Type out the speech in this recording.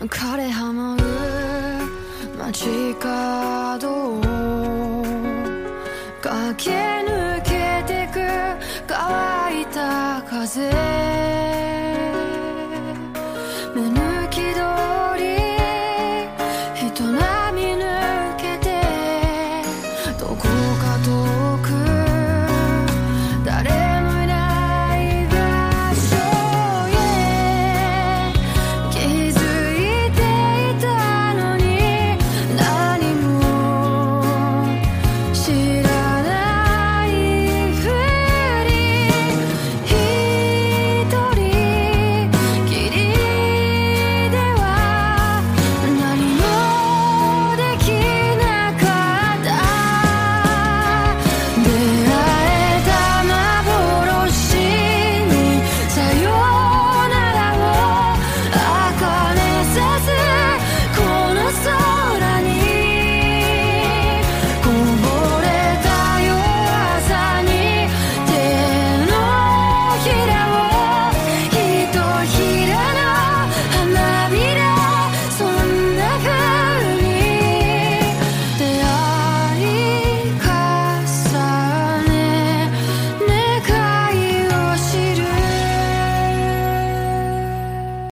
枯れ葉舞街角を駆け抜けてく乾いた風。